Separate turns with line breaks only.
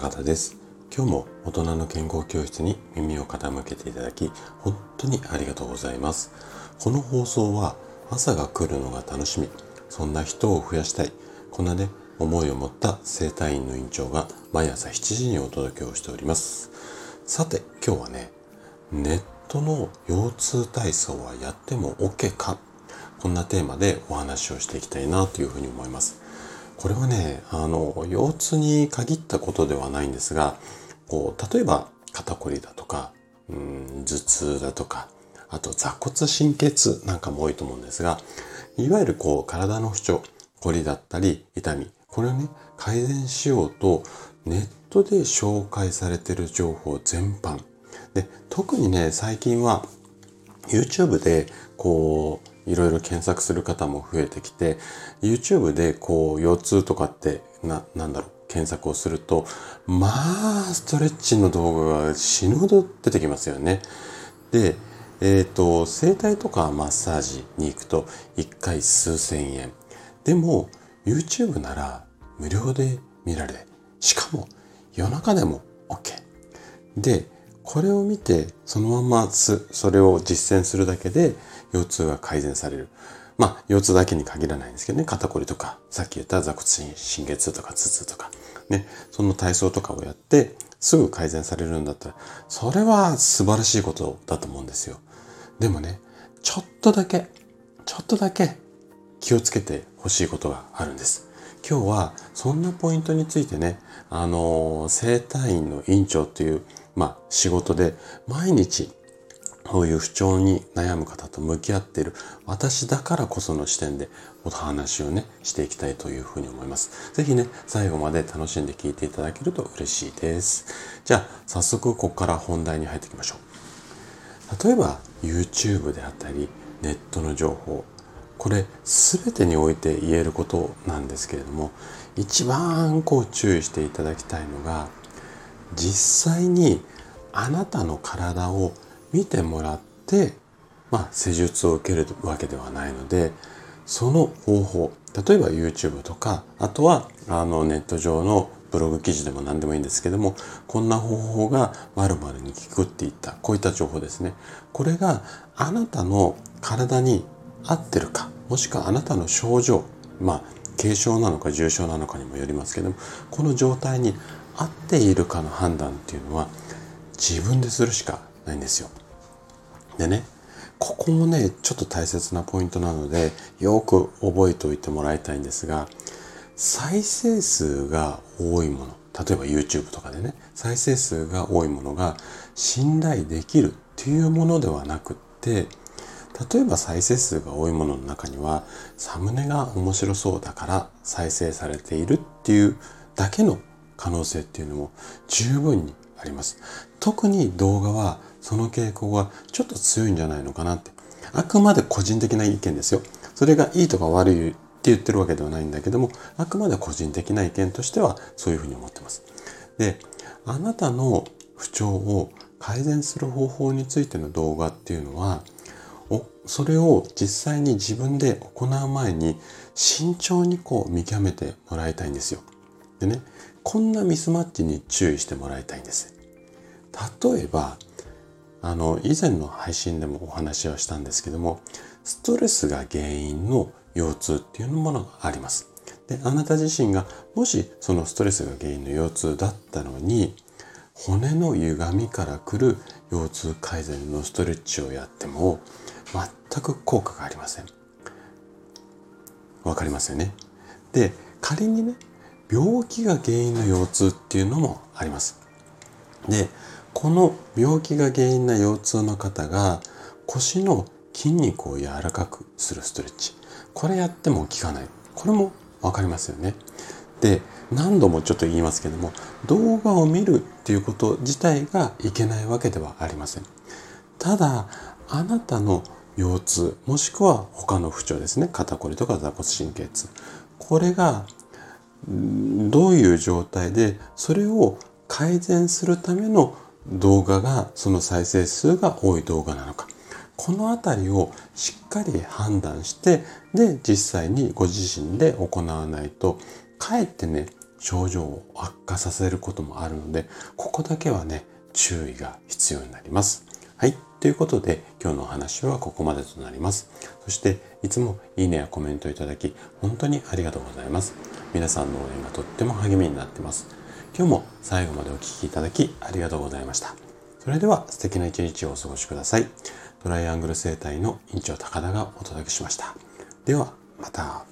高田です。今日も大人の健康教室に耳を傾けていただき本当にありがとうございます。この放送は朝が来るのが楽しみ。そんな人を増やしたい。こんなね思いを持った整体院の院長が毎朝7時にお届けをしております。さて今日はねネットの腰痛体操はやっても OK か？こんなテーマでお話をしていきたいなというふうに思います。これはね、あの、腰痛に限ったことではないんですが、こう、例えば肩こりだとか、うん、頭痛だとか、あと座骨神経痛なんかも多いと思うんですが、いわゆるこう、体の不調、こりだったり痛み、これをね、改善しようと、ネットで紹介されている情報全般。で、特にね、最近は YouTube でこう、いろいろ検索する方も増えてきて、YouTube でこう、腰痛とかって、な、なんだろう、検索をすると、まあ、ストレッチの動画が死ぬほど出てきますよね。で、えっ、ー、と、整体とかマッサージに行くと、1回数千円。でも、YouTube なら無料で見られ、しかも夜中でも OK。で、これを見て、そのままそれを実践するだけで、腰痛が改善される。まあ、腰痛だけに限らないんですけどね、肩こりとか、さっき言った座骨神経痛とか頭痛とか、ね、その体操とかをやって、すぐ改善されるんだったら、それは素晴らしいことだと思うんですよ。でもね、ちょっとだけ、ちょっとだけ気をつけてほしいことがあるんです。今日はそんなポイントについてね、あの、整体院の院長という、まあ、仕事で毎日こういう不調に悩む方と向き合っている私だからこその視点でお話をね、していきたいというふうに思います。ぜひね、最後まで楽しんで聞いていただけると嬉しいです。じゃあ、早速ここから本題に入っていきましょう。例えば、YouTube であったり、ネットの情報、これ全てにおいて言えることなんですけれども、一番こう注意していただきたいのが、実際にあなたの体を見てもらって、まあ、施術を受けるわけではないので、その方法、例えば YouTube とか、あとはあのネット上のブログ記事でも何でもいいんですけども、こんな方法が〇〇に効くっていった、こういった情報ですね。これがあなたの体に合ってるか、もしくはあなたの症状、まあ、軽症なのか重症なのかにもよりますけども、この状態に合っているかの判断っていうのは自分でするしかないんですよ。でね、ここもね、ちょっと大切なポイントなので、よく覚えておいてもらいたいんですが、再生数が多いもの、例えば YouTube とかでね、再生数が多いものが信頼できるっていうものではなくって、例えば再生数が多いものの中には、サムネが面白そうだから再生されているっていうだけの可能性っていうのも十分にあります。特に動画はその傾向がちょっと強いんじゃないのかなって。あくまで個人的な意見ですよ。それがいいとか悪いって言ってるわけではないんだけども、あくまで個人的な意見としてはそういうふうに思ってます。で、あなたの不調を改善する方法についての動画っていうのは、おそれを実際に自分で行う前に慎重にこう見極めてもらいたいんですよ。でね、こんなミスマッチに注意してもらいたいんです。例えば、あの、以前の配信でもお話はしたんですけども、ストレスが原因の腰痛っていうものがあります。で、あなた自身がもしそのストレスが原因の腰痛だったのに、骨の歪みから来る腰痛改善のストレッチをやっても全く効果がありません。わかりますよね？で、仮にね、病気が原因の腰痛っていうのもあります。で、この病気が原因な腰痛の方が腰の筋肉を柔らかくするストレッチ。これやっても効かない。これもわかりますよね。で、何度もちょっと言いますけども、動画を見るっていうこと自体がいけないわけではありません。ただ、あなたの腰痛、もしくは他の不調ですね。肩こりとか座骨神経痛。これがどういう状態でそれを改善するための動画がその再生数が多い動画なのかこのあたりをしっかり判断してで実際にご自身で行わないとかえってね症状を悪化させることもあるので、ここだけはね、注意が必要になります。はい。ということで、今日のお話はここまでとなります。そして、いつもいいねやコメントいただき、本当にありがとうございます。皆さんの応援がとっても励みになってます。今日も最後までお聴きいただきありがとうございました。それでは素敵な一日をお過ごしください。トライアングル生態の院長高田がお届けしました。では、また。